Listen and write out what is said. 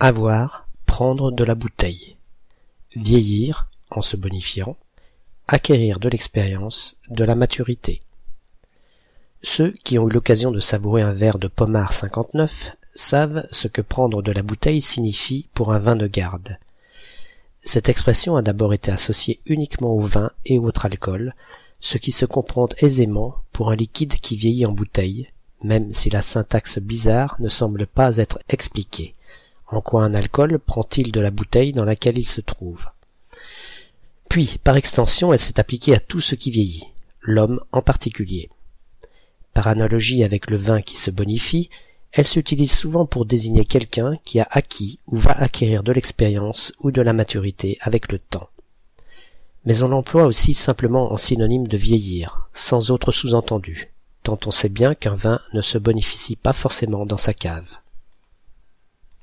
Avoir, prendre de la bouteille. Vieillir, en se bonifiant. Acquérir de l'expérience, de la maturité. Ceux qui ont eu l'occasion de savourer un verre de pommard 59 savent ce que prendre de la bouteille signifie pour un vin de garde. Cette expression a d'abord été associée uniquement au vin et autres alcools, ce qui se comprend aisément pour un liquide qui vieillit en bouteille, même si la syntaxe bizarre ne semble pas être expliquée. En quoi un alcool prend-il de la bouteille dans laquelle il se trouve? Puis, par extension, elle s'est appliquée à tout ce qui vieillit, l'homme en particulier. Par analogie avec le vin qui se bonifie, elle s'utilise souvent pour désigner quelqu'un qui a acquis ou va acquérir de l'expérience ou de la maturité avec le temps. Mais on l'emploie aussi simplement en synonyme de vieillir, sans autre sous-entendu, tant on sait bien qu'un vin ne se bonifie pas forcément dans sa cave.